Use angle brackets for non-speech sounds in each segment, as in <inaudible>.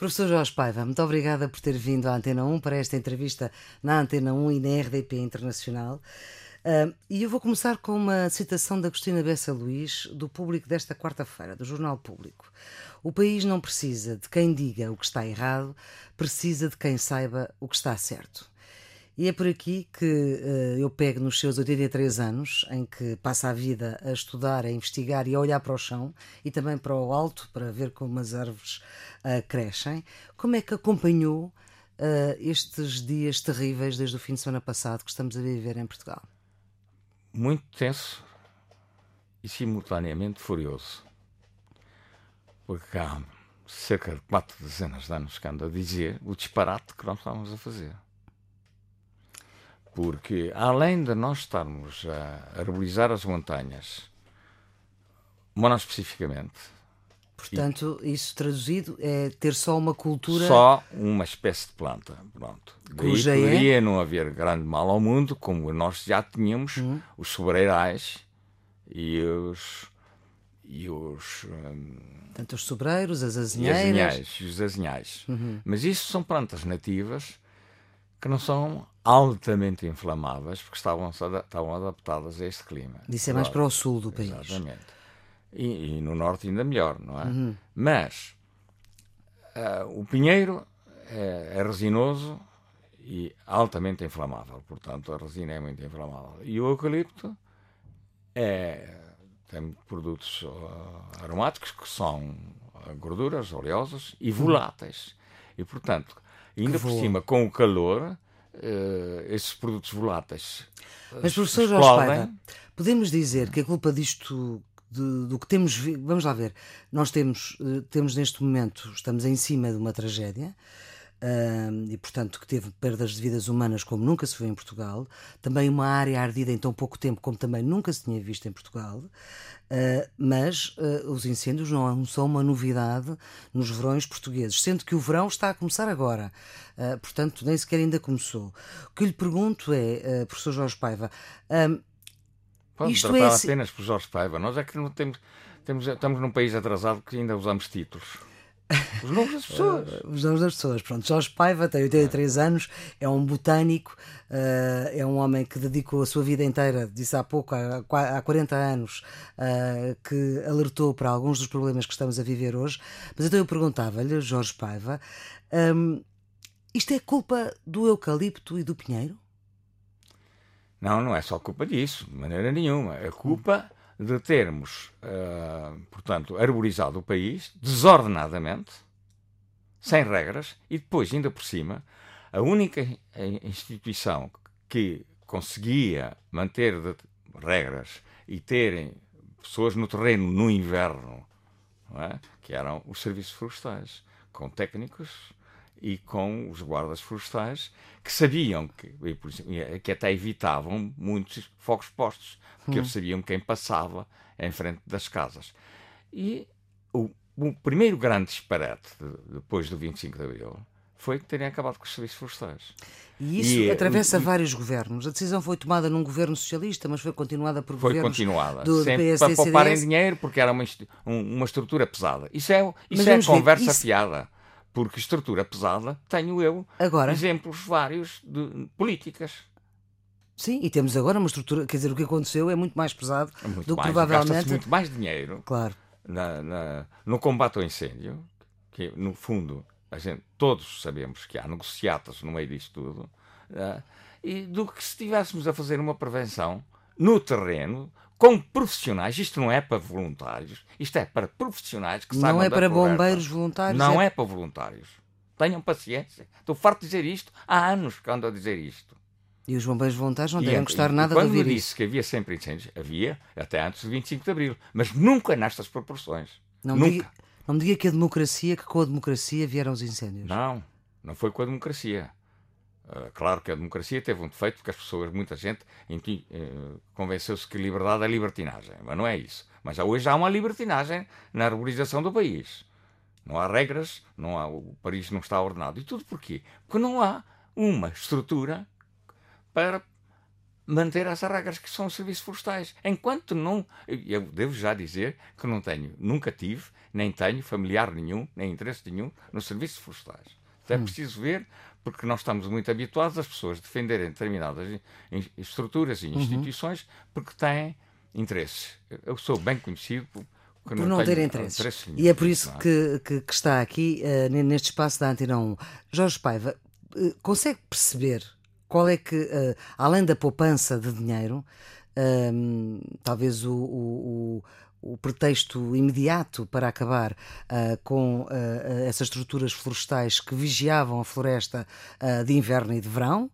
Professor Jorge Paiva, muito obrigada por ter vindo à Antena 1 para esta entrevista na Antena 1 e na RDP Internacional. Uh, e eu vou começar com uma citação da Agostina Bessa Luís, do público desta quarta-feira, do Jornal Público. O país não precisa de quem diga o que está errado, precisa de quem saiba o que está certo. E é por aqui que uh, eu pego nos seus 83 anos, em que passa a vida a estudar, a investigar e a olhar para o chão e também para o alto para ver como as árvores uh, crescem. Como é que acompanhou uh, estes dias terríveis desde o fim de semana passado que estamos a viver em Portugal? Muito tenso e simultaneamente furioso. Porque há cerca de quatro dezenas de anos que ando a dizer o disparate que nós estávamos a fazer porque além de nós estarmos a arborizar as montanhas, monospecificamente. Portanto, e, isso traduzido é ter só uma cultura. Só uma espécie de planta. Pronto. Daí é? poderia é? não haver grande mal ao mundo, como nós já tínhamos uhum. os sobreirais e os. E os hum, Tanto os sobreiros, as azinheiras. E, os azinhais. Uhum. Mas isso são plantas nativas que não são altamente inflamáveis porque estavam, estavam adaptadas a este clima. Isso é mais para o sul do país. Exatamente. E, e no norte ainda melhor, não é? Uhum. Mas uh, o pinheiro é, é, resinoso e altamente inflamável, portanto a resina é muito inflamável. E o eucalipto é, tem produtos uh, aromáticos que são gorduras oleosas e voláteis. E portanto, ainda por cima com o calor uh, esses produtos voláteis. Uh, Mas, professor Jorge Paiva, podemos dizer que a culpa disto de, do que temos. Vamos lá ver. Nós temos, uh, temos neste momento, estamos em cima de uma tragédia. Uh, e, portanto, que teve perdas de vidas humanas como nunca se viu em Portugal, também uma área ardida em tão pouco tempo como também nunca se tinha visto em Portugal, uh, mas uh, os incêndios não são uma novidade nos verões portugueses, sendo que o verão está a começar agora, portanto, nem sequer ainda começou. O que lhe pergunto é, professor Jorge Paiva, Pode isto tratar é... apenas por Jorge Paiva, nós é que não temos, temos, estamos num país atrasado que ainda usamos títulos. Os nomes das pessoas. <laughs> Os nomes das pessoas. Pronto, Jorge Paiva tem 83 é. anos, é um botânico, uh, é um homem que dedicou a sua vida inteira, disse há pouco, há, há 40 anos, uh, que alertou para alguns dos problemas que estamos a viver hoje. Mas então eu perguntava-lhe, Jorge Paiva, um, isto é culpa do eucalipto e do pinheiro? Não, não é só culpa disso, de maneira nenhuma. É culpa. De termos, uh, portanto, arborizado o país desordenadamente, sem regras, e depois, ainda por cima, a única instituição que conseguia manter regras e terem pessoas no terreno no inverno, é? que eram os serviços florestais, com técnicos e com os guardas florestais que sabiam que, que até evitavam muitos fogos postos, porque hum. eles sabiam quem passava em frente das casas. E o, o primeiro grande disparate de, depois do 25 de Abril foi terem acabado com os serviços florestais. E isso e, atravessa e, vários governos. A decisão foi tomada num governo socialista, mas foi continuada por foi governos continuada. do Sempre PS, para pouparem dinheiro, porque era uma, uma estrutura pesada. Isso é, isso é conversa isso... fiada porque estrutura pesada tenho eu agora, exemplos vários de políticas. Sim, e temos agora uma estrutura, quer dizer, o que aconteceu é muito mais pesado é muito do que provavelmente. muito mais dinheiro claro. Na, na, no combate ao incêndio, que no fundo a gente, todos sabemos que há negociatas no meio disto tudo, uh, e do que se estivéssemos a fazer uma prevenção no terreno, com profissionais, isto não é para voluntários, isto é para profissionais que sabem. Não é para conversa. bombeiros voluntários? Não é... é... para voluntários. Tenham paciência. Estou farto de dizer isto. Há anos que ando a dizer isto. E os bombeiros voluntários não devem gostar nada de ouvir isso. Quando disse que havia sempre incêndios, havia até antes do 25 de Abril, mas nunca nestas proporções. Não nunca. Me diga, não me diga que a democracia, que com a democracia vieram os incêndios. Não, não foi com a democracia. Uh, claro que a democracia teve um defeito, porque as pessoas, muita gente, uh, convenceu-se que liberdade é libertinagem. Mas não é isso. Mas hoje há uma libertinagem na arborização do país. Não há regras, não há, o país não está ordenado. E tudo porquê? Porque não há uma estrutura para manter as regras que são os serviços florestais. Enquanto não. Eu devo já dizer que não tenho, nunca tive, nem tenho familiar nenhum, nem interesse nenhum nos serviços florestais. Então é hum. preciso ver, porque nós estamos muito habituados as pessoas defenderem determinadas estruturas e uhum. instituições uhum. porque têm interesses. Eu sou bem conhecido por, não, não ter interesses. e é por isso é? que, que, que, está aqui, uh, neste espaço da Antena 1. Jorge Paiva, uh, consegue perceber qual é que, uh, além da poupança de dinheiro, talvez o, o, o, pretexto imediato para acabar uh, com uh, essas estruturas florestais que vigiavam a floresta de inverno e de verão,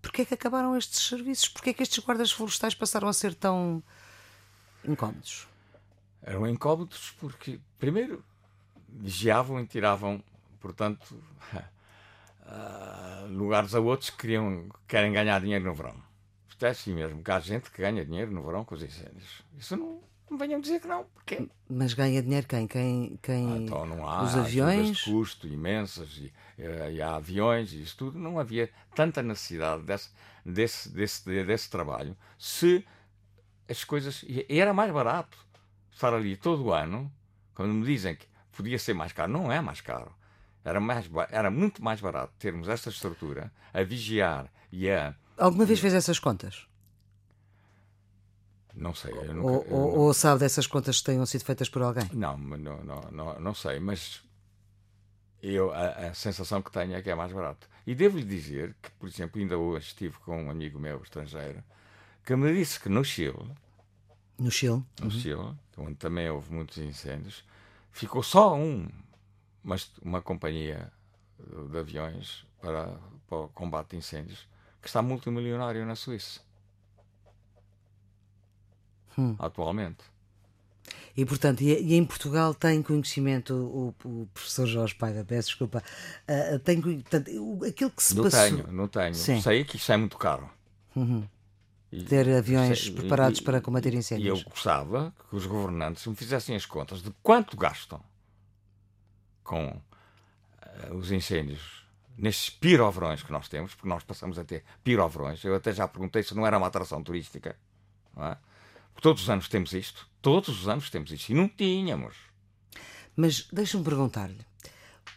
porquê é que acabaram estes serviços? Porquê é que estes guardas florestais passaram a ser tão incómodos? Eram incómodos porque, primeiro, vigiavam e tiravam, portanto, uh, <laughs> lugares a outros que queriam, querem ganhar dinheiro no verão. Isto é assim mesmo, que há gente que ganha dinheiro no verão com os incêndios. Isso não, não venham dizer que não. Porque... Mas ganha dinheiro quem? Quem, quem... Ah, então não há os aviões de custo imensas e, eh, e, há aviões e isso tudo. Não havia tanta necessidade desse, desse, desse, desse trabalho se as coisas. E era mais barato estar ali todo o ano. Quando me dizem que podia ser mais caro, não é mais caro. Era, mais, era muito mais barato termos esta estrutura a vigiar e a. Alguma vez fez essas contas? Não sei. Nunca, ou, ou, ou, sabe dessas contas que tenham sido feitas por alguém? Não, não, não, não, não sei, mas eu, a, a, sensação que tenho é que é mais barato. E devo-lhe dizer que, por exemplo, ainda hoje estive com um amigo meu estrangeiro que me disse que no Chile. No Chile? No uhum. Chile, onde também houve muitos incêndios, ficou só um mas uma companhia de aviões para, para o combate de incêndios que está multimilionário na Suíça. Hum. Atualmente. E, portanto, e, em Portugal tem conhecimento, o, o professor Jorge Paiva, peço desculpa, uh, tem portanto, aquilo que se não passou... Tenho, não tenho. Sim. Sei que isso é muito caro. Uhum. E, Ter aviões sei, preparados e, para combater incêndios. E eu gostava que os governantes me fizessem as contas de quanto gastam com uh, os incêndios nestes pirovrões que nós temos, porque nós passamos a ter pirovrões. Eu até já perguntei se não era uma atração turística. É? Todos os anos temos isto. Todos os anos temos isto. E não tínhamos. Mas deixa-me perguntar-lhe: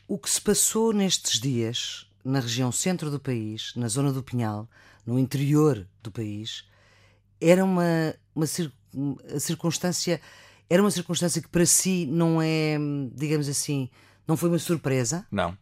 o que se passou nestes dias na região centro do país, na zona do Pinhal, no interior do país, era uma, uma circunstância. Era uma circunstância que para si não é, digamos assim, não foi uma surpresa? Não.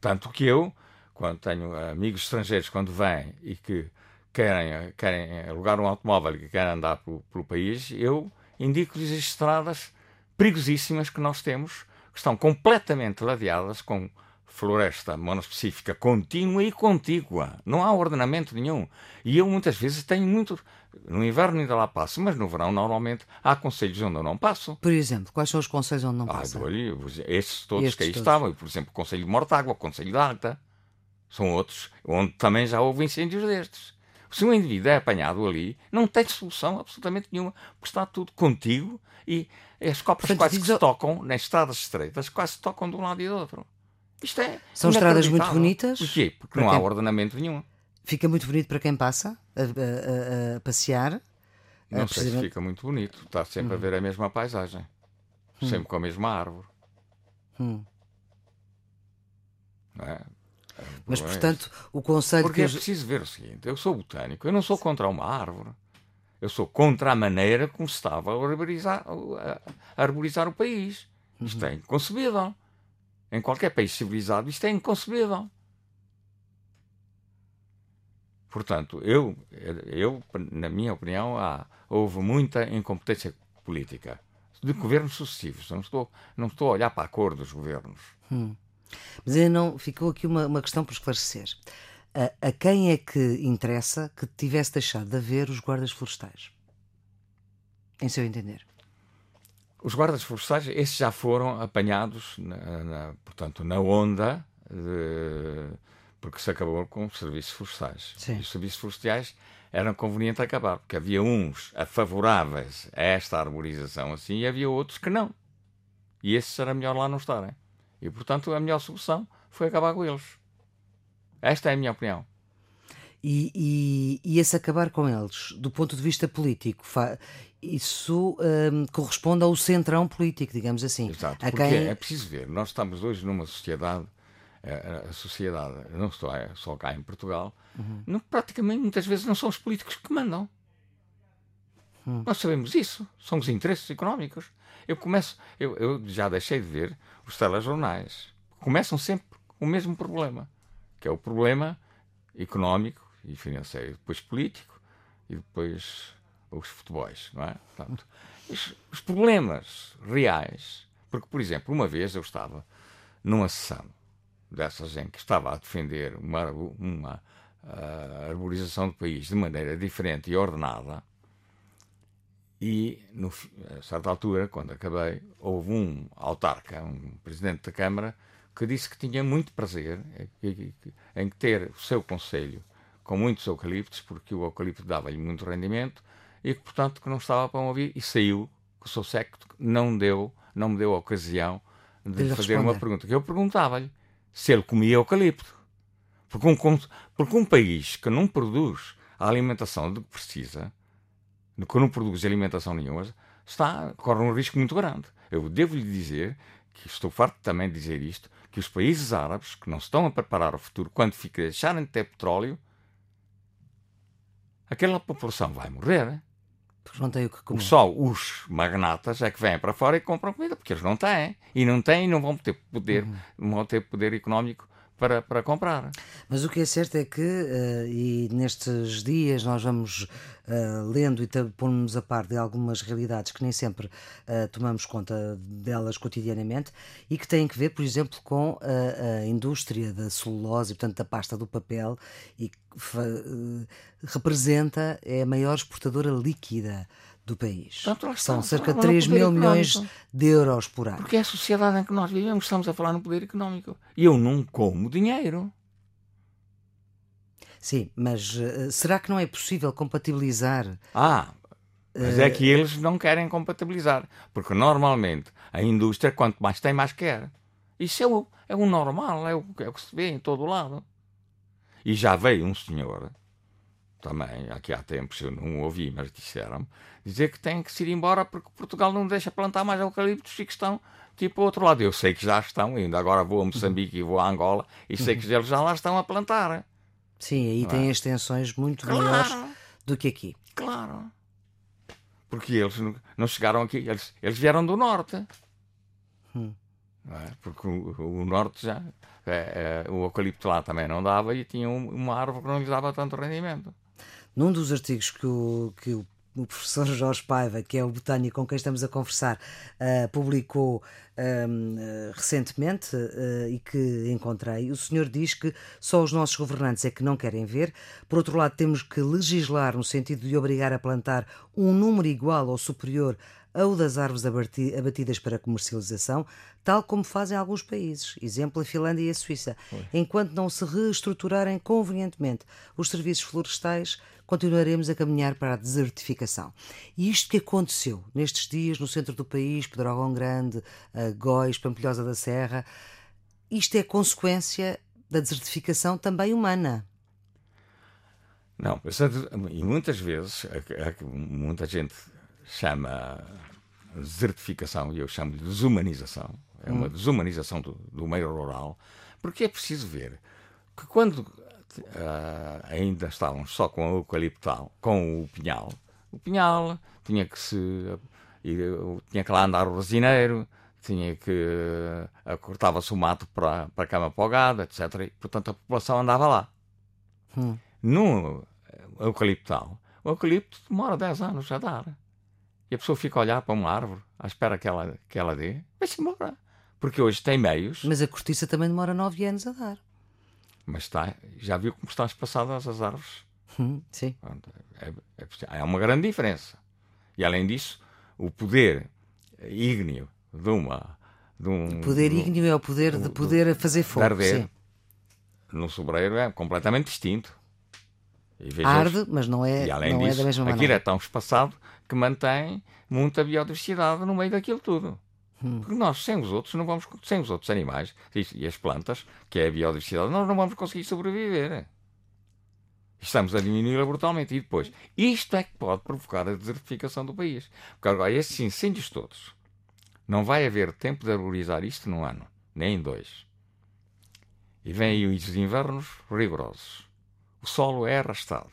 Tanto que eu, quando tenho amigos estrangeiros, quando vêm e que querem, querem alugar um automóvel e que querem andar pelo, pelo país, eu indico-lhes as estradas perigosíssimas que nós temos, que estão completamente ladeadas com floresta monospecífica contínua e contígua. Não há ordenamento nenhum. E eu muitas vezes tenho muito. No inverno ainda lá passo, mas no verão normalmente há conselhos onde eu não passo. Por exemplo, quais são os conselhos onde não ah, passa? esses todos Estes que aí todos. estavam. Por exemplo, o Conselho de Mortágua, o Conselho de Alta. São outros onde também já houve incêndios destes. Se um indivíduo é apanhado ali, não tem solução absolutamente nenhuma, porque está tudo contigo e as copas Portanto, quase que se tocam, nas estradas estreitas, quase se tocam de um lado e do outro. Isto é. São estradas muito bonitas. Porquê? Porque não há ordenamento nenhum. Fica muito bonito para quem passa a, a, a passear. Não a sei se fica muito bonito. Está sempre hum. a ver a mesma paisagem. Hum. Sempre com a mesma árvore. Hum. É? Mas, portanto, o conselho. Porque é preciso ver o seguinte: eu sou botânico, eu não sou contra uma árvore. Eu sou contra a maneira como se estava a arborizar, a arborizar o país. Isto uhum. é inconcebível. Em qualquer país civilizado, isto é inconcebível. Portanto, eu, eu na minha opinião, há, houve muita incompetência política de governos sucessivos. Não estou, não estou a olhar para a cor dos governos. Hum. Mas ainda não ficou aqui uma, uma questão por esclarecer. A, a, quem é que interessa que tivesse deixado de haver os guardas florestais? Em seu entender. Os guardas florestais, esses já foram apanhados, na, na, portanto, na onda, de, porque se acabou com os serviços florestais. Sim. Os serviços florestais eram convenientes acabar, porque havia uns favoráveis a esta arborização assim e havia outros que não. E esses era melhor lá não estarem. E, portanto, a melhor solução foi acabar com eles. Esta é a minha opinião. E, e, e esse acabar com eles, do ponto de vista político, isso um, corresponde ao centrão político, digamos assim. Exato, a porque quem... é preciso ver, nós estamos hoje numa sociedade, a, a sociedade, não só, é, só cá em Portugal, uhum. não, praticamente muitas vezes não são os políticos que mandam. Uhum. Nós sabemos isso, são os interesses económicos. Eu começo, eu, eu já deixei de ver os telejornais. Começam sempre o mesmo problema, que é o problema económico e financeiro, depois político e depois os futebols, não é? Portanto, os, os problemas reais, porque, por exemplo, uma vez eu estava numa sessão dessas em que estava a defender uma, uma uh, arborização do país de maneira diferente e ordenada, e no, a certa altura, quando acabei, houve um autarca, um presidente da Câmara, que disse que tinha muito prazer em, ter o seu conselho com muitos eucaliptos, porque o eucalipto dava-lhe muito rendimento e que, portanto, que não estava para ouvir e saiu, que o seu secto não deu, não me deu a ocasião de lhe fazer responder. uma pergunta. Que eu perguntava-lhe se ele comia eucalipto. Porque um, porque um país que não produz a alimentação de que precisa, que não produz alimentação nenhuma, está, corre um risco muito grande. Eu devo-lhe dizer, que estou farto também de dizer isto, que os países árabes, que não estão a preparar o futuro, quando fica, deixarem de ter petróleo, aquela população vai morrer. Porque não tem o que comer. Só os magnatas é que vêm para fora e compram comida, porque eles não têm. E não têm e não vão ter poder, uhum. não vão ter poder económico para, para comprar. Mas o que é certo é que, uh, e nestes dias nós vamos uh, lendo e pondo-nos a par de algumas realidades que nem sempre uh, tomamos conta delas cotidianamente e que têm que ver, por exemplo, com a, a indústria da celulose, portanto, da pasta do papel, e que representa, é a maior exportadora líquida do país. Portanto, São cerca de 3 mil milhões de euros por ano. Porque é a sociedade em que nós vivemos, estamos a falar no poder económico. E eu não como dinheiro. Sim, mas uh, será que não é possível compatibilizar? Ah, mas uh... é que eles não querem compatibilizar. Porque normalmente a indústria, quanto mais tem, mais quer. Isso é o, é o normal, é o, é o que se vê em todo lado. E já veio um senhor também, aqui há tempos, eu não ouvi, mas disseram dizer que tem que se ir embora porque Portugal não deixa plantar mais eucaliptos e que estão tipo ao outro lado. Eu sei que já estão, ainda agora vou a Moçambique e vou a Angola e sei que eles já lá estão a plantar. Sim, aí tem é? extensões muito claro. maiores do que aqui. Claro. Porque eles não chegaram aqui, eles, eles vieram do norte. Hum. É? Porque o, o, norte já. É, é, o eucalipto lá também não dava e tinha uma árvore que não lhes dava tanto rendimento. Num dos artigos que o, que o o professor Jorge Paiva, que é o botânico com quem estamos a conversar, uh, publicou uh, recentemente uh, e que encontrei. O senhor diz que só os nossos governantes é que não querem ver. Por outro lado, temos que legislar no sentido de obrigar a plantar um número igual ou superior ao das árvores abatidas para comercialização, tal como fazem alguns países, exemplo a Finlândia e a Suíça, enquanto não se reestruturarem convenientemente os serviços florestais continuaremos a caminhar para a desertificação. E isto que aconteceu nestes dias no centro do país, Pedrógão Grande, Góis, Pampilhosa da Serra, isto é consequência da desertificação também humana. Não, e muitas vezes muita gente chama desertificação e eu chamo de desumanização. É uma hum. desumanização do, do meio rural, porque é preciso ver que quando uh, ainda estávamos só com o eucaliptal, com o pinhal. O pinhal tinha que se tinha que lá andar o resineiro, tinha que uh, cortava-se o mato para, para a cama para etc. E, portanto, a população andava lá. Hum. No eucaliptal, o eucalipto demora 10 anos a dar. E a pessoa fica a olhar para uma árvore, à espera que ela, que ela dê, vai-se embora. Porque hoje tem meios. Mas a cortiça também demora 9 anos a dar. Mas está, já viu como estão espaçadas as árvores? Hum, sim. É, é, é, uma grande diferença. E além disso, o poder ígneo de uma. De um, o poder de, ígneo é o poder de poder fazer fogo. Arder, sim. no sobreiro é completamente distinto. Arde, mas não é, e além não disso, é da mesma maneira. Aquilo é tão espaçado que mantém muita biodiversidade no meio daquilo tudo. Hum. Porque nós, sem os outros, não vamos, sem os outros animais e as plantas, que é a biodiversidade, nós não vamos conseguir sobreviver. Estamos a diminuí-la brutalmente. E depois, isto é que pode provocar a desertificação do país. Porque agora, esses incêndios todos, não vai haver tempo de arborizar isto num ano, nem em dois. E vêm aí os invernos rigorosos. O solo é arrastado.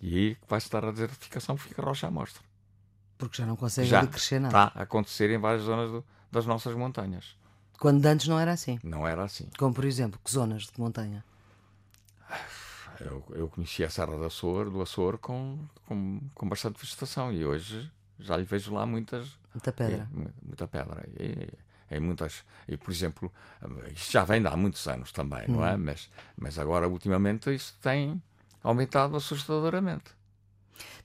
E aí vai-se dar a desertificação porque fica rocha à mostra. Porque já não consegue Já crescer nada. Está a acontecer em várias zonas do- das nossas montanhas. Quando antes não era assim. Não era assim. Como, por exemplo, que zonas de montanha? Eu, eu conheci a Serra do Açor, do Açor com, com, com bastante vegetação e hoje já lhe vejo lá muitas Muita pedra. Mu- muita pedra. E, e muitas, e, por exemplo, isto já vem de há muitos anos também, não é? Mas, mas agora, ultimamente, isso tem aumentado assustadoramente.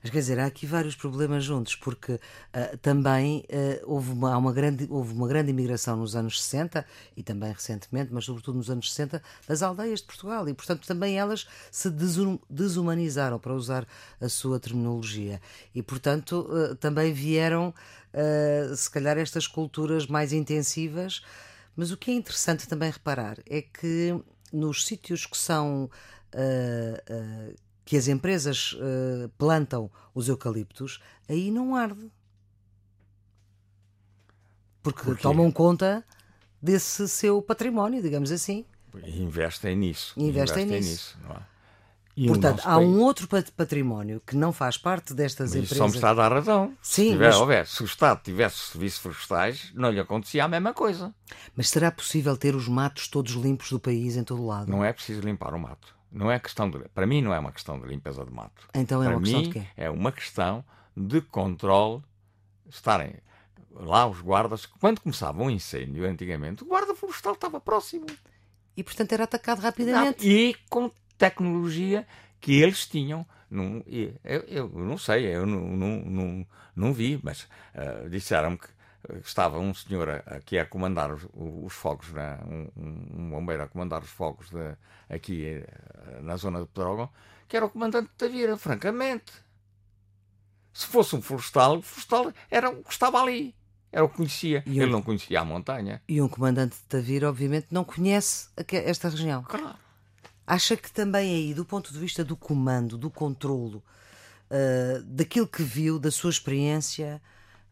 Mas quer dizer, há aqui vários problemas juntos, porque ah, também ah, houve, uma, uma grande, houve uma grande imigração nos anos 60 e também recentemente, mas sobretudo nos anos 60, das aldeias de Portugal e, portanto, também elas se desum- desumanizaram, para usar a sua terminologia. E, portanto, ah, também vieram, ah, se calhar, estas culturas mais intensivas. Mas o que é interessante também reparar é que nos sítios que são. ah, ah, que as empresas plantam os eucaliptos, aí não arde. Porque Porquê? tomam conta desse seu património, digamos assim. E investem nisso. Investem nisso. não é? E Portanto, há país- um outro pat- património que não faz parte destas Mas empresas. só me está a dar razão. Sim, se, tiver, mas- houver, se o Estado tivesse serviços florestais, não lhe acontecia a mesma coisa. Mas será possível ter os matos todos limpos do país em todo o lado? Não é preciso limpar o mato. Não é questão de, para mim não é uma questão de limpeza de mato. Então é para uma questão mim de quê? é uma questão de controle. Estarem lá os guardas. Quando começava um incêndio antigamente, o guarda florestal estava próximo. E portanto era atacado rapidamente. E com tecnologia que eles tinham. E eu, eu não sei, eu não, não, não, não vi, mas ah, disseram-me que ah, estava um senhor aqui a comandar os, os fogos, né? um, um- um bombeiro a comandar os fogos de- aqui eh, na zona de Pedrógão, que era o comandante da Vira, francamente. Se fosse um florestal, o florestal era o que estava ali. Era o que conhecia. E Ele o- não conhecia a montanha. E um comandante de Tavira, obviamente, não conhece esta região. Claro. Acha que também aí, do ponto de vista do comando, do controlo, ah, daquilo que viu, da sua experiência,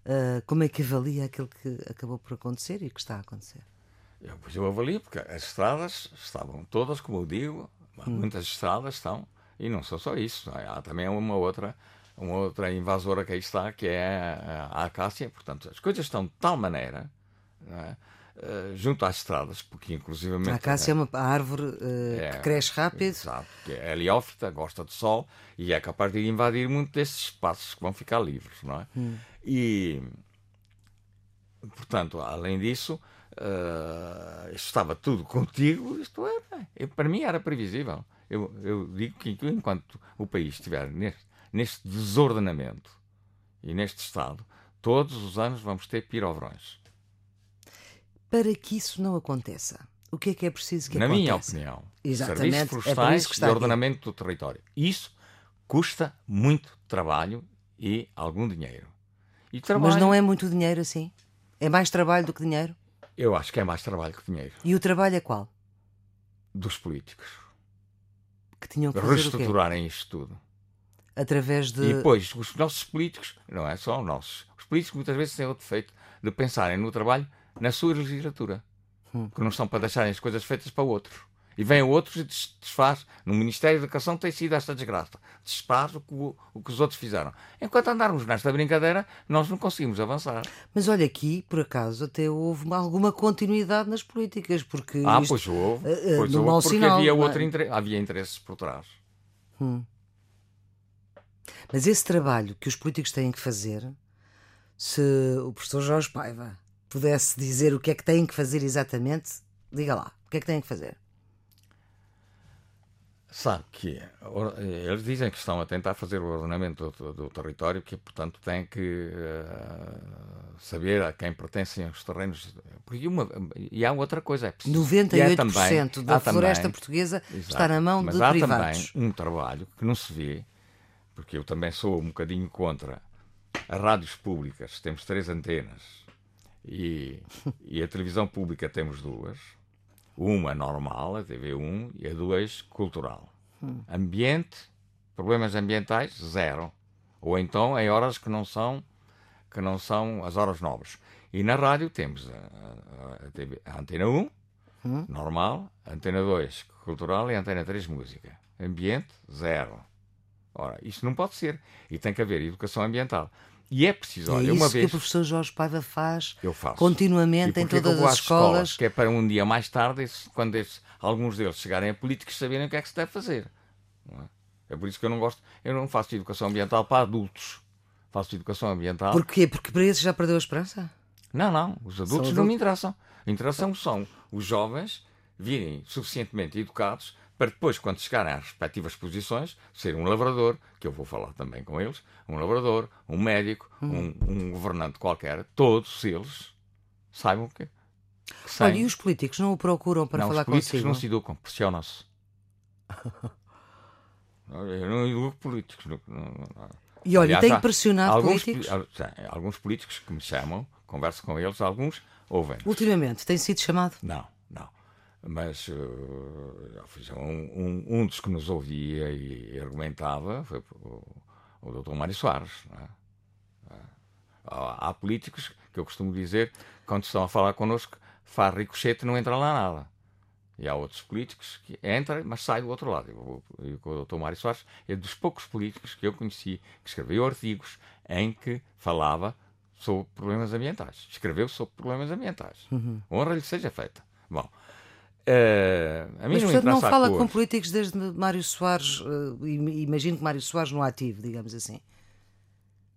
ah, como é que avalia aquilo que acabou por acontecer e que está a acontecer? Eu, pois eu avalio, porque as estradas estavam todas, como eu digo, muitas estradas estão, e não são só isso, é? há também uma outra, uma outra invasora que aí está, que é a, acácia, portanto, as coisas estão de tal maneira, é? Eh, junto às estradas, porque inclusivamente... A acácia é uma árvore ah, É, que cresce rápido. Exato, que é heliófita, gosta de sol e é capaz de invadir muito desses espaços que vão ficar livres, não é? E, portanto, além disso, isto estava tudo <laughs> contigo, isto era, eu- para mim era previsível. Eu, eu digo que enquanto o país estiver neste, neste desordenamento e neste estado, todos os anos vamos ter pirovrões. Para que isso não aconteça, o que é que é preciso que Na minha aconteça? opinião, Exatamente, serviços é florestais está e aqui. ordenamento do território. Isso custa muito trabalho e algum dinheiro. E trabalho, Mas não é muito dinheiro assim? É mais trabalho do que dinheiro? Eu acho que é mais trabalho que dinheiro E o trabalho é qual? dos políticos. Que tinham que? Reestruturarem isto tudo. Através de. E depois, os nossos políticos, não é só os nossos, os políticos muitas vezes têm o defeito de pensarem no trabalho na sua legislatura. Hum. Que não estão para deixarem as coisas feitas para outros. E vêm outros e des- desfaz. No Ministério da Educação tem sido esta desgraça. Desfaz o que, o, que os outros fizeram. Enquanto andarmos nesta brincadeira, nós não conseguimos avançar. Mas olha, aqui, por acaso, até houve uma- alguma continuidade nas políticas, porque. Ah, isto- pois houve. eh, Pois houve porque sinal, havia, é? outro inter- havia interesses por trás. Mas esse trabalho que os políticos têm que fazer, se o professor Jorge Paiva pudesse dizer o que é que têm que fazer exatamente, diga lá, o que é que têm que fazer? Sabe que eles dizem que estão a tentar fazer o ordenamento do, do território, que portanto têm que eh, saber a quem pertencem os terrenos. Porque uma, e há outra coisa, é preciso. e há 98% também- da floresta também- portuguesa Exato. está na mão Mas de há privados. também um trabalho que não se vê, porque eu também sou um bocadinho contra as rádios públicas, temos três antenas, e, e a televisão pública temos duas. Uma normal, a TV1, e a 2 cultural. Hum. Ambiente, problemas ambientais, zero. Ou então em horas que não são, que não são as horas nobres. E na rádio temos a, a, TV, a Antena 1, hum. normal, Antena 2, cultural e Antena 3, música. Ambiente, zero. Ora, isto não pode ser. E tem que haver educação ambiental. E é preciso, olha, é uma vez. que o professor Jorge Paiva faz continuamente em todas as escolas? escolas. Que é para um dia mais tarde, quando esses, alguns deles chegarem a políticos, saberem o que é que se deve fazer. É? é? por isso que eu não gosto, eu não faço educação ambiental para adultos. Faço educação ambiental. Porquê? Porque para esses já perdeu a esperança? Não, não. Os adultos não me interessam. Interessam são os jovens virem suficientemente educados para depois, quando chegarem às respectivas posições, ser um lavrador, que eu vou falar também com eles, um lavrador, um médico, hum. um, um, governante qualquer, todos eles saibam que. que Olha, e os políticos não o procuram para não, falar os políticos consigo? não se educam, pressionam-se. <laughs> eu não educo políticos. Não, não, e olha, Aliás, tem pressionado alguns, políticos? Alguns políticos que me chamam, converso com eles, alguns ouvem. Ultimamente, tem sido chamado? Não mas uh, um, um, dos que nos ouvia e, argumentava foi o, o Dr. Mário Soares. É? Há, há, políticos que eu costumo dizer, quando estão a falar connosco, faz ricochete não entra lá nada. E há outros políticos que entram, mas saem do outro lado. E o Dr. Mário Soares é dos poucos políticos que eu conheci que escreveu artigos em que falava sobre problemas ambientais. Escreveu sobre problemas ambientais. Uhum. Honra lhe seja feita. Bom, Uh, a mim Mas, não portanto, não fala com políticos desde Mário Soares, uh, imagino que Mário Soares no ativo, digamos assim.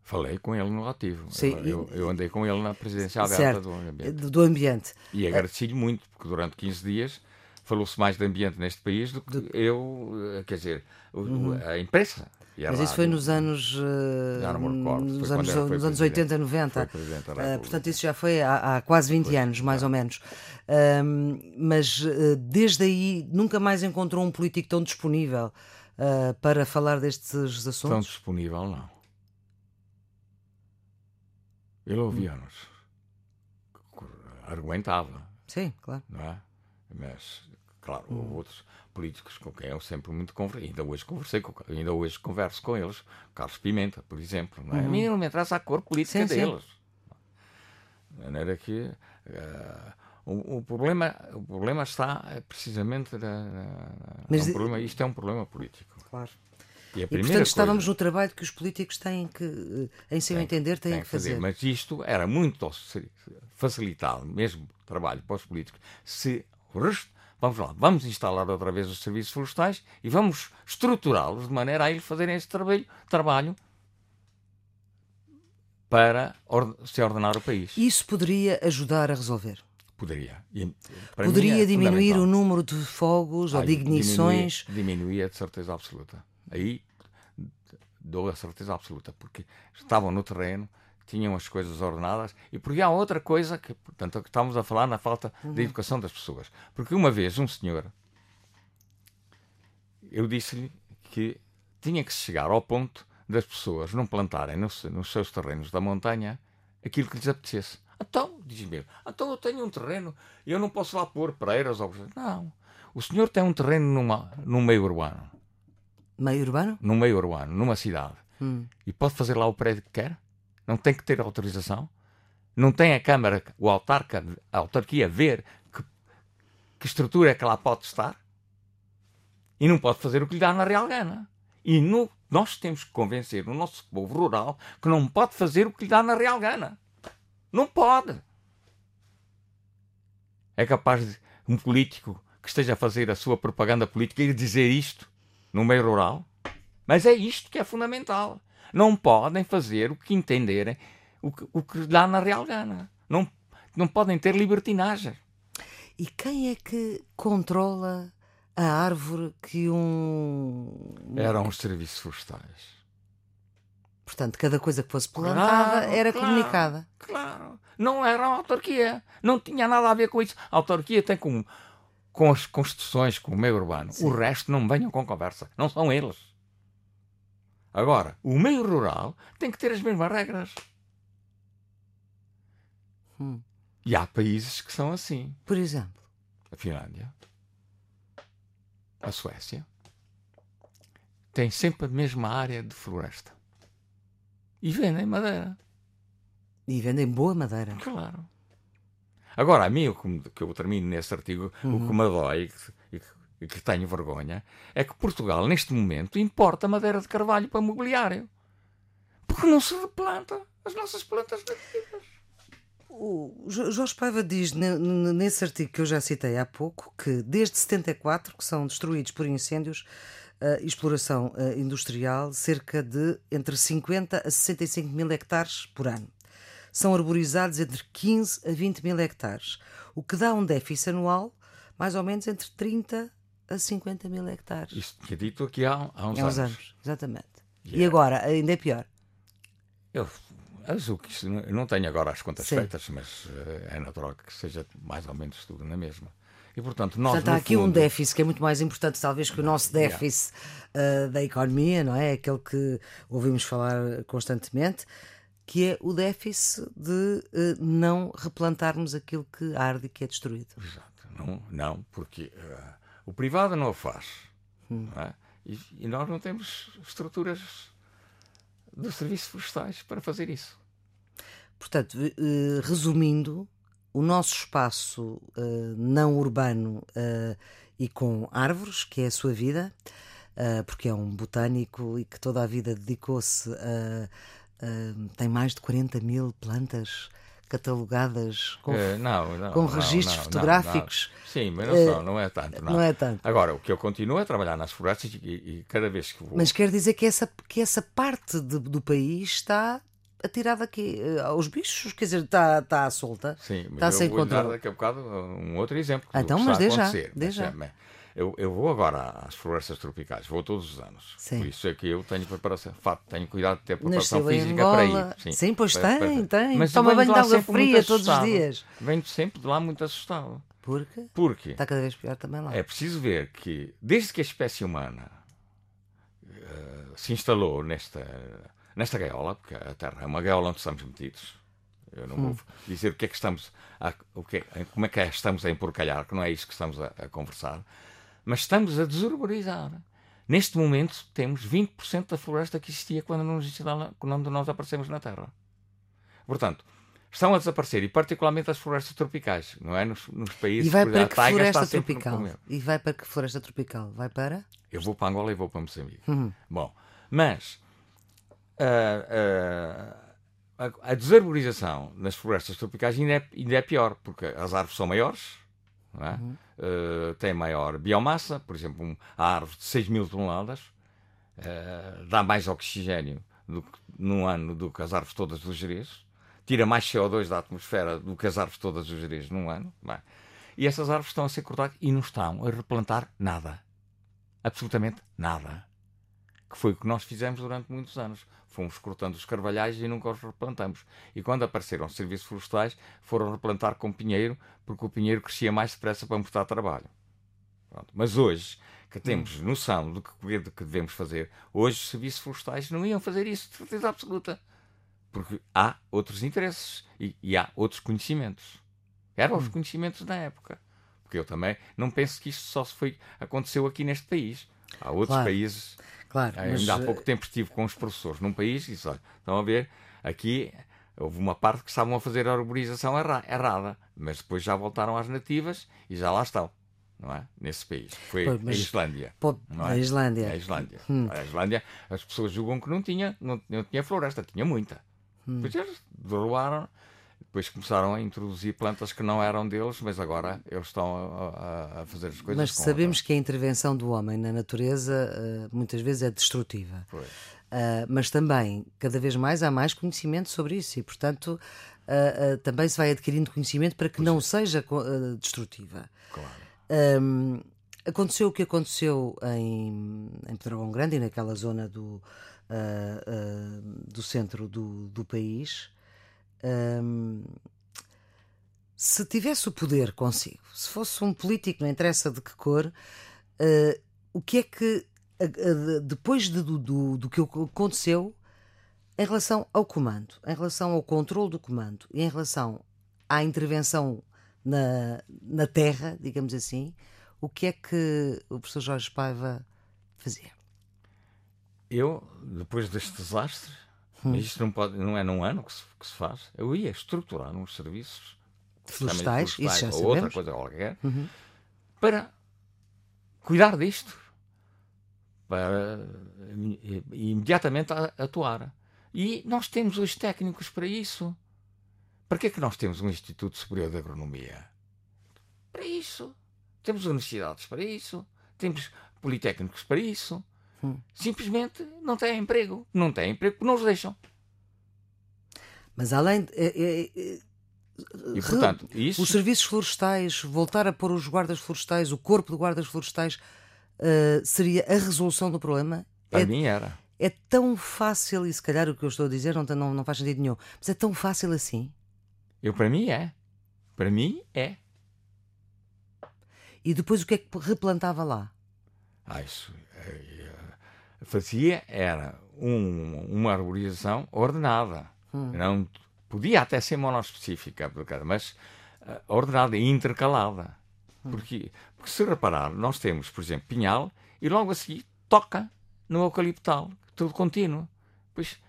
Falei com ele no ativo. Sim, eu, eu, andei com ele na presidência aberta do ambiente. Do ambiente. E agradeci-lhe muito, porque durante 15 dias falou-se mais de ambiente neste país do que eu, eh, quer dizer, uhum. a imprensa. Mas isso foi nos anos. Uh, já não me recordo. Nos anos, nos anos 80, 90. Uh, portanto, isso já foi há, há quase 20 foi, anos, mais ou menos. Uh, mas uh, desde aí nunca mais encontrou um político tão disponível uh, para falar destes assuntos? Tão disponível, não. Ele ouvia-nos. Argumentava. Sim, claro. Não é? Mas, claro, houve outros políticos com quem eu sempre muito conversei. Ainda hoje conversei, com, ainda hoje converso com eles. Carlos Pimenta, por exemplo. Não é? Uhum. A mim não me interessa a cor política sim, deles. Sim. De maneira que uh, o, o, problema, o problema está é precisamente. Na, na, Mas, é um problema, isto é um problema político. Claro. E, e portanto estávamos no trabalho que os políticos têm que, eh, em seu tem, entender, têm, têm que fazer. fazer. Mas isto era muito facilitado, mesmo trabalho para os políticos, se Vamos lá, vamos instalar outra vez os serviços florestais e vamos estruturá-los de maneira a eles fazerem esse trabalho, trabalho para se ordenar o país. Isso poderia ajudar a resolver? Poderia. E, poderia é diminuir o número de fogos Aí, ou de ignições? Diminuía de certeza absoluta. Aí dou a certeza absoluta, porque estavam no terreno, tinham as coisas ordenadas e porque há outra coisa que, portanto, que estamos a falar na falta uhum. de educação das pessoas. Porque uma vez um senhor, eu disse-lhe que tinha que chegar ao ponto das pessoas não plantarem nos, nos seus terrenos da montanha aquilo que lhes apetecesse. Então, diz-me, então eu tenho um terreno e eu não posso lá pôr pareiras ou Não. O senhor tem um terreno numa, num meio urbano. Meio urbano? Num meio urbano, numa cidade. Hum. E pode fazer lá o prédio que quer? Não tem que ter autorização, não tem a Câmara, o autarca, a autarquia ver que, que estrutura é que lá pode estar e não pode fazer o que lhe dá na real gana. E no, nós temos que convencer o nosso povo rural que não pode fazer o que lhe dá na real gana. Não pode. É capaz de um político que esteja a fazer a sua propaganda política ir dizer isto no meio rural? Mas é isto que é fundamental não podem fazer o que entenderem, o que, o que dá na real gana. Não, não podem ter libertinagem. E quem é que controla a árvore que um. Eram os serviços florestais. Portanto, cada coisa que fosse plantada claro, era claro, comunicada. Claro. Não era a autarquia. Não tinha nada a ver com isso. A autarquia tem com, com as construções, com o meio urbano. Sim. O resto não venham com conversa. Não são eles. Agora, o meio rural tem que ter as mesmas regras. Hum. E há países que são assim. Por exemplo? A Finlândia. A Suécia. têm sempre a mesma área de floresta. E vendem madeira. E vendem boa madeira. Claro. Agora, a mim, que eu termino nesse artigo, uhum. o que me dói e que, tenho vergonha, é que Portugal, neste momento, importa madeira de carvalho para mobiliário. Porque não se replanta as nossas plantas nativas. O Jorge Paiva diz nesse artigo que eu já citei há pouco que desde 74 que são destruídos por incêndios a exploração industrial cerca de entre 50 a 65 mil hectares por ano são arborizados entre 15 a 20 mil hectares, o que dá um déficit anual mais ou menos entre 30 a 50 mil hectares. Isto tinha dito aqui há, há uns, há uns anos. anos. Exatamente. Yeah. E agora, ainda é pior. Eu, eu não tenho agora as contas Sim. feitas, mas uh, é natural que seja mais ou menos tudo na mesma. E, portanto, nós, portanto há aqui fundo... um déficit que é muito mais importante, talvez, que o nosso déficit yeah. uh, da economia, não é? Aquele que ouvimos falar constantemente que é o déficit de uh, não replantarmos aquilo que arde e que é destruído. Exato. Não, não porque uh, o privado não o faz. Hum. Não é? e, e, nós não temos estruturas de serviços florestais para fazer isso. Portanto, uh, resumindo, o nosso espaço não urbano e com árvores, que é a sua vida, porque é um botânico e que toda a vida dedicou-se a Uh, tem mais de 40 mil plantas catalogadas com, uh, não, não, com registros não, fotográficos. Sim, mas não, uh, não é tanto. Não. é tanto. Agora, o que eu continuo a trabalhar nas florestas e, e cada vez que vou. Mas quer dizer que essa, que essa parte de, do país está atirada aqui uh, aos bichos, quer dizer, está, está à solta. Sim, mas está eu sem vou controle. dar daqui a bocado um outro exemplo. Então, mas deixa. já. Eu, eu vou agora às florestas tropicais, vou todos os anos. Sim. Por isso é que eu tenho preparação, fato, tenho cuidado de ter preparação Nasceu física para ir. Sim, Sim pois para, tem, para... tem. Mas Toma banho de água fria todos os dias. Venho sempre de lá muito assustado. Por quê? Porque está cada vez pior também lá. É preciso ver que, desde que a espécie humana uh, se instalou nesta, nesta gaiola, porque a Terra é uma gaiola onde estamos metidos, eu não hum. vou dizer o que é que estamos a, o que é, como é que é, estamos a emporcalhar, que não é isso que estamos a, a conversar mas estamos a desurbanizar. Neste momento temos 20% da floresta que existia quando, nos, quando nós aparecemos na Terra. Portanto, estão a desaparecer, e particularmente as florestas tropicais, não é? Nos, nos países e vai para que floresta tropical? E vai para que floresta tropical? Vai para? Eu vou para Angola e vou para Moçambique. Uhum. Bom, mas uh, uh, a, a desarborização nas florestas tropicais ainda é, ainda é pior, porque as árvores são maiores, é? uhum. Uh, tem maior biomassa, por exemplo, um, a árvore de 6 mil toneladas uh, dá mais oxigênio do que, num ano do que as árvores todas do Jerez, tira mais CO2 da atmosfera do que as árvores todas do Jerez num ano. Bem, e essas árvores estão a ser cortadas e não estão a replantar nada. Absolutamente nada. Que foi o que nós fizemos durante muitos anos fomos cortando os carvalhais e nunca os replantamos. E quando apareceram os serviços florestais, foram replantar com pinheiro, porque o pinheiro crescia mais depressa para mostrar trabalho. Pronto. Mas hoje, que temos noção do que, do que devemos fazer, hoje os serviços florestais não iam fazer isso de certeza absoluta. Porque há outros interesses e, e há outros conhecimentos. Eram os conhecimentos da época. Porque eu também não penso que isto só se foi, aconteceu aqui neste país. Há outros claro. países Claro, Ainda mas... há pouco tempo estive com os professores num país e disse: olha, estão a ver, aqui houve uma parte que estavam a fazer a arborização erra errada, mas depois já voltaram às nativas e já lá estão. Não é? Nesse país. Foi pois, a Islândia. Pode... É? A Islândia. A Islândia. Hum. A Islândia, as pessoas julgam que não tinha, não, não tinha floresta, tinha muita. Hum. Depois eles derrubaram depois começaram a introduzir plantas que não eram deles, mas agora eles estão a, a, fazer as coisas. Mas sabemos que a intervenção do homem na natureza uh, muitas vezes é destrutiva. Uh, mas também, cada vez mais, há mais conhecimento sobre isso e, portanto, uh, também se vai adquirindo conhecimento para que pois não é. seja destrutiva. Claro. Um, aconteceu o que aconteceu em, em Pedrógão Grande e naquela zona do, do centro do, do país se tivesse o poder consigo, se fosse um político, não interessa de que cor, uh, o que é que, uh, depois de, do, do que aconteceu, em relação ao comando, em relação ao controle do comando e em relação à intervenção na, na terra, digamos assim, o que é que o professor Jorge Paiva fazia? eu, depois deste desastre, hum. isto não, pode, não é num ano que se, que se faz, eu ia estruturar uns serviços florestais, florestais isso já ou outra coisa qualquer, uhum. para cuidar disto, para imediatamente atuar. E nós temos os técnicos para isso. Para que é que nós temos um Instituto Superior de Agronomia? Para isso. Temos universidades para isso. Temos politécnicos para isso. Simplesmente não têm emprego. Não têm emprego porque não os deixam. Mas além. De, é, é, é, e, portanto, isso... Os serviços florestais, voltar a pôr os guardas florestais, o corpo de guardas florestais, uh, seria a resolução do problema? Para é, mim era. É tão fácil, e se calhar o que eu estou a dizer não, não, não faz sentido nenhum, mas é tão fácil assim? Eu, para mim, é. Para mim, é. E depois o que é que replantava lá? Ah, isso. Fazia era um, uma arborização ordenada. Hum. Não Podia até ser monospecífica, mas uh, ordenada e intercalada. Hum. Porque, porque se reparar, nós temos, por exemplo, pinhal e logo a seguir toca no eucaliptal, tudo contínuo. Pois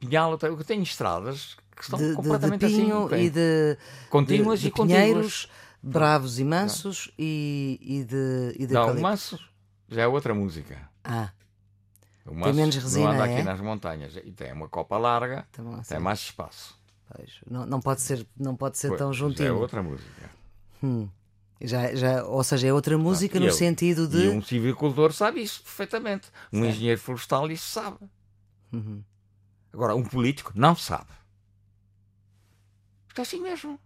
pinhal, eu tenho estradas que estão de, completamente de, de pinho assim. E de, contínuas de, de e pinheiros bravos e mansos e, e de, e de Não, manso já é outra música. Ah. Tem menos resina, não anda aqui é? nas montanhas e tem uma copa larga, tá bom, tem mais espaço. Pois, não, não pode ser, não pode ser pois, tão juntinho. Já é outra música. Hum. Já, já, ou seja, é outra música no sentido de. E um civicultor sabe isso perfeitamente. Um engenheiro florestal isso sabe. Uhum. Agora, um político não sabe. Está assim mesmo.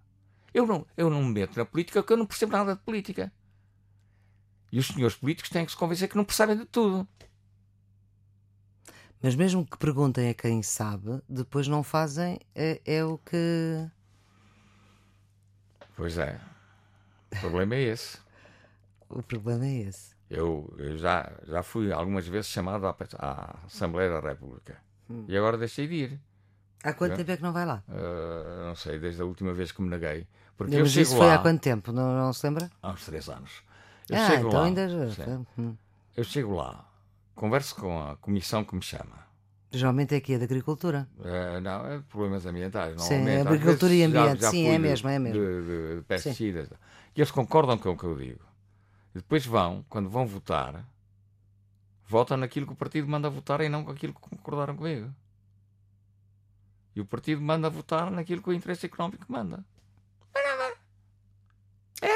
Eu não, eu não me meto na política porque eu não percebo nada de política. E os senhores políticos têm que se convencer que não percebem de tudo. Mas mesmo que perguntem a quem sabe, depois não fazem, é, é o que. Pois é. O problema é esse. <laughs> o problema é esse. Eu, eu, já, já fui algumas vezes chamado à, à Assembleia da República. Hum. E agora deixei de ir. Há quanto tempo é que não vai lá? Uh, não sei, desde a última vez que me neguei. Porque Mas eu isso lá, foi há quanto tempo? Não, não se lembra? Há uns três anos. Eu ah, chego então lá, ainda. Hum. Eu chego lá, converso com a comissão que me chama. Geralmente é aqui, é da agricultura. É, não, é de problemas ambientais. Sim, é agricultura e ambiente, já, já sim, é mesmo, é mesmo. De, de, de pesticidas. Sim. E eles concordam com o que eu digo. E depois vão, quando vão votar, votam naquilo que o partido manda votar e não com aquilo que concordaram comigo. E o partido manda votar naquilo que o interesse económico manda.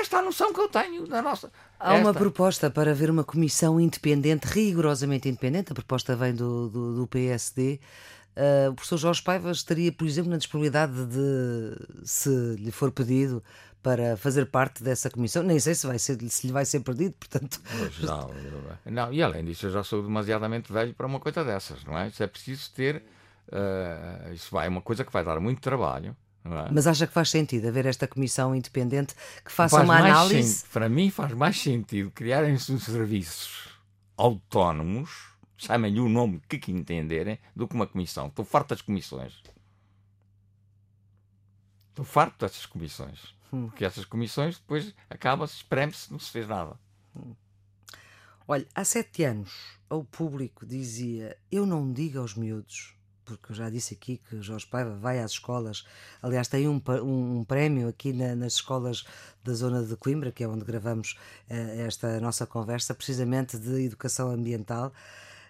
Esta a noção que eu tenho da nossa. Há esta. uma proposta para haver uma comissão independente, rigorosamente independente. A proposta vem do, do, do PSD. Uh, o professor Jorge Paiva estaria, por exemplo, na disponibilidade de, se lhe for pedido, para fazer parte dessa comissão. Nem sei se, vai ser, se lhe vai ser perdido, portanto. Não, não, e além disso, eu já sou demasiadamente velho para uma coisa dessas, não é? Isso é preciso ter. Uh, isso vai, é uma coisa que vai dar muito trabalho. É? Mas acha que faz sentido haver esta comissão independente que faça faz uma análise? Para mim faz mais sentido criarem-se serviços autónomos, chamem-lhe o nome que entenderem, do que uma comissão. Estou farto das comissões. Estou farto dessas comissões. Hum. Porque essas comissões depois acaba-se, espreme-se, não se fez nada. Hum. Olha, há sete anos, o público dizia: Eu não digo aos miúdos porque eu já disse aqui que Jorge Paiva vai às escolas. Aliás, tem um, um, um prémio aqui na, nas escolas da zona de Coimbra, que é onde gravamos uh, esta nossa conversa, precisamente de educação ambiental.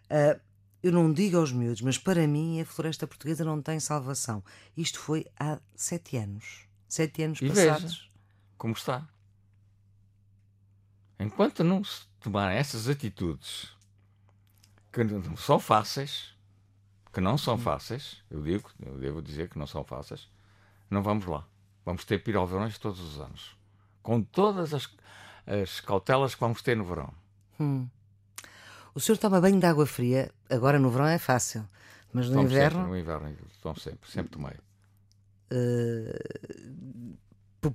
Uh, eu não digo aos miúdos, mas para mim a floresta portuguesa não tem salvação. Isto foi há sete anos. Sete anos e passados. Veja como está. Enquanto não se tomarem essas atitudes que não são fáceis, que não são fáceis, eu digo, eu devo dizer que não são fáceis, não vamos lá. Vamos ter piroverões todos os anos. Com todas as, as cautelas que vamos ter no verão. Hum. O senhor toma banho de água fria, agora no verão é fácil, mas no Tomo inverno. Sempre, no inverno, tomo sempre, sempre tomei. Uh,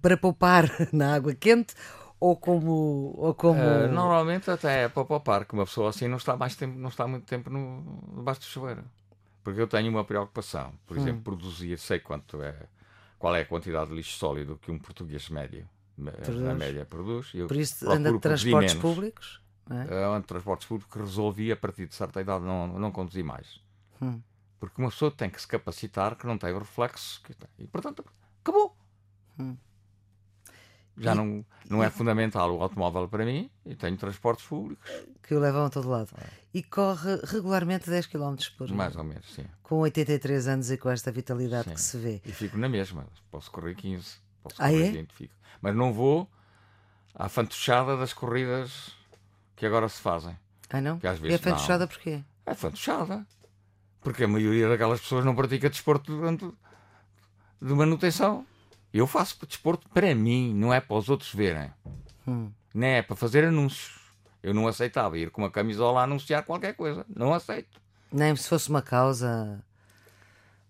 para poupar <laughs> na água quente ou como. Ou como... Uh, normalmente até é para poupar, que uma pessoa assim não está, mais tempo, não está muito tempo no, debaixo do chuveiro. Porque eu tenho uma preocupação. Por exemplo, hum. produzir, sei quanto é, qual é a quantidade de lixo sólido que um português médio, produz. na média, produz. Eu Por isso anda de transportes públicos? é? uh, transportes públicos, resolvi a partir de certa idade não, não conduzir mais. Hum. Porque uma pessoa tem que se capacitar que não tem o reflexo. Que tem. E portanto, acabou. Hum. Já não, não é fundamental o automóvel para mim e tenho transportes públicos. Que o levam a todo lado. E corre regularmente 10 km por hora. Mais ou menos, sim. Com 83 anos e com esta vitalidade sim. que se vê. E fico na mesma. Posso correr 15, posso ah, correr é? 20, fico. Mas não vou à fantochada das corridas que agora se fazem. Ah, não? Que às vezes, e é fantochada porquê? É fantochada. Porque a maioria daquelas pessoas não pratica desporto de manutenção. Eu faço desporto para mim, não é para os outros verem. Hum. Nem é para fazer anúncios. Eu não aceitava ir com uma camisola a anunciar qualquer coisa. Não aceito. Nem se fosse uma causa.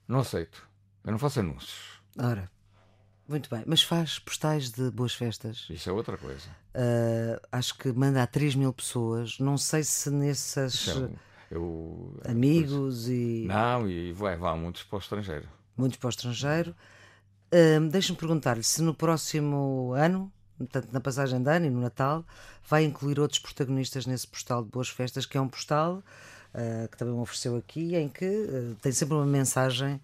Não aceito. Eu não faço anúncios. Ora, muito bem. Mas faz postais de boas festas. Isso é outra coisa. Uh, acho que manda a 3 mil pessoas. Não sei se nessas. É eu, amigos e. Não, e vai, vá muitos para o estrangeiro. Muitos para o estrangeiro. Uh, Deixa-me perguntar-lhe se no próximo ano, tanto na passagem de ano e no Natal, vai incluir outros protagonistas nesse postal de Boas Festas, que é um postal uh, que também me ofereceu aqui, em que uh, tem sempre uma mensagem.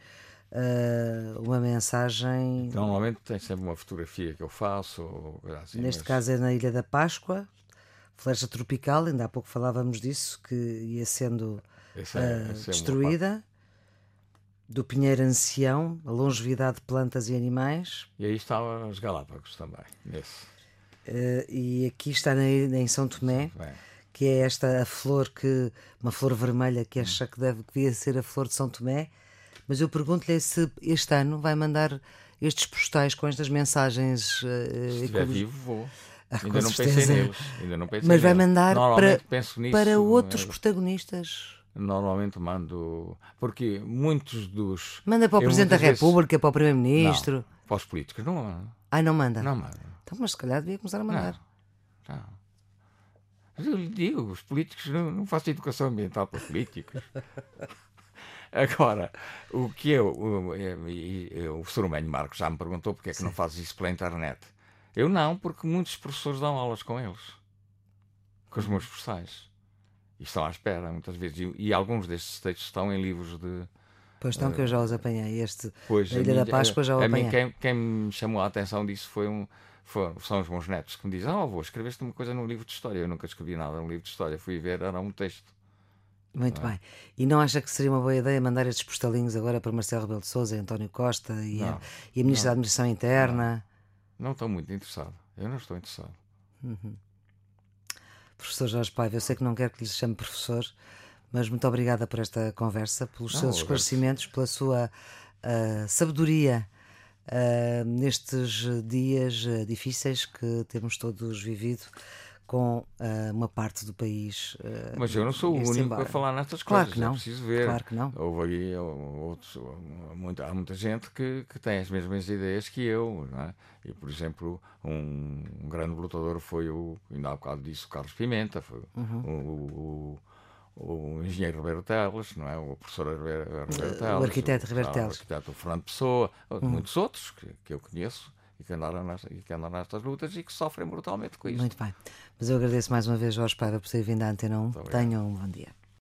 uma mensagem. Normalmente tem sempre uma fotografia que eu faço. Assim, Neste mas... caso é na Ilha da Páscoa, flecha tropical, ainda há pouco falávamos disso, que ia sendo é, destruída do Pinheiro Ancião, a longevidade de plantas e animais. E aí estavam os Galápagos também, nesse. Uh, e aqui está na, em São Tomé, Bem. que é esta a flor que, uma flor vermelha que acha que deve, devia ser a flor de São Tomé. Mas eu pergunto-lhe se este ano vai mandar estes postais com estas mensagens. Uh, se estiver vivo, vou. Ah, ainda, não pensei neles, ainda não pensei Mas vai mandar para, para outros protagonistas normalmente mando. Porque muitos dos. Manda para o Presidente da República, vezes... para o Primeiro-Ministro. Para os políticos, não manda. Ai, não manda? Não manda. Então, mas se calhar devia começar a mandar. Não. não. Eu lhe digo, os políticos não, não faço educação ambiental para políticos. <laughs> Agora, o que eu. O, o, o Soromênio Marcos já me perguntou porque é que Sim. não fazes isso pela internet. Eu não, porque muitos professores dão aulas com eles. Com os meus professores. E estão à espera, muitas vezes. E, e alguns destes textos estão em livros de. Pois estão, uh, que eu já os apanhei. Este pois, da Ilha da Páscoa já o apanhei. A mim, quem, quem, me chamou a atenção disso foi um, foi, são os meus netos que me dizem: Oh, avô, escreveste uma coisa num livro de história. Eu nunca escrevi nada num livro de história. Fui ver, era um texto. Muito bem. E não acha que seria uma boa ideia mandar estes postalinhos agora para Marcelo Rebelo de Souza António Costa e, a, e a Ministra da Administração Interna? Não. não estou muito interessado. Eu não estou interessado. Uhum. Professor Jorge Paiva, eu sei que não quero que lhe chame professor, mas muito obrigada por esta conversa, pelos não, seus esclarecimentos, pela sua uh, sabedoria uh, nestes dias uh, difíceis que temos todos vivido com uh, uma parte do país. Uh, Mas eu não sou o único embora. a falar nestas coisas. Claro que é não. É preciso ver. Claro que não. Houve aí outros, muita, há muita gente que, que tem as mesmas ideias que eu. É? E, por exemplo, um, um, grande lutador foi o, ainda há bocado disse, o Carlos Pimenta, foi uhum. o, o, o, engenheiro Ribeiro Teles, não é? o professor Ribeiro Teles, o arquiteto Ribeiro Teles, o arquiteto Fernando Pessoa, uhum. muitos outros que, que eu conheço e que, andaram nesta, e que andam nestas lutas e que sofrem brutalmente com isso. Muito bem. Mas eu agradeço mais uma vez, Jorge Paiva, por ter vindo à Antena 1. Tenham um bom dia.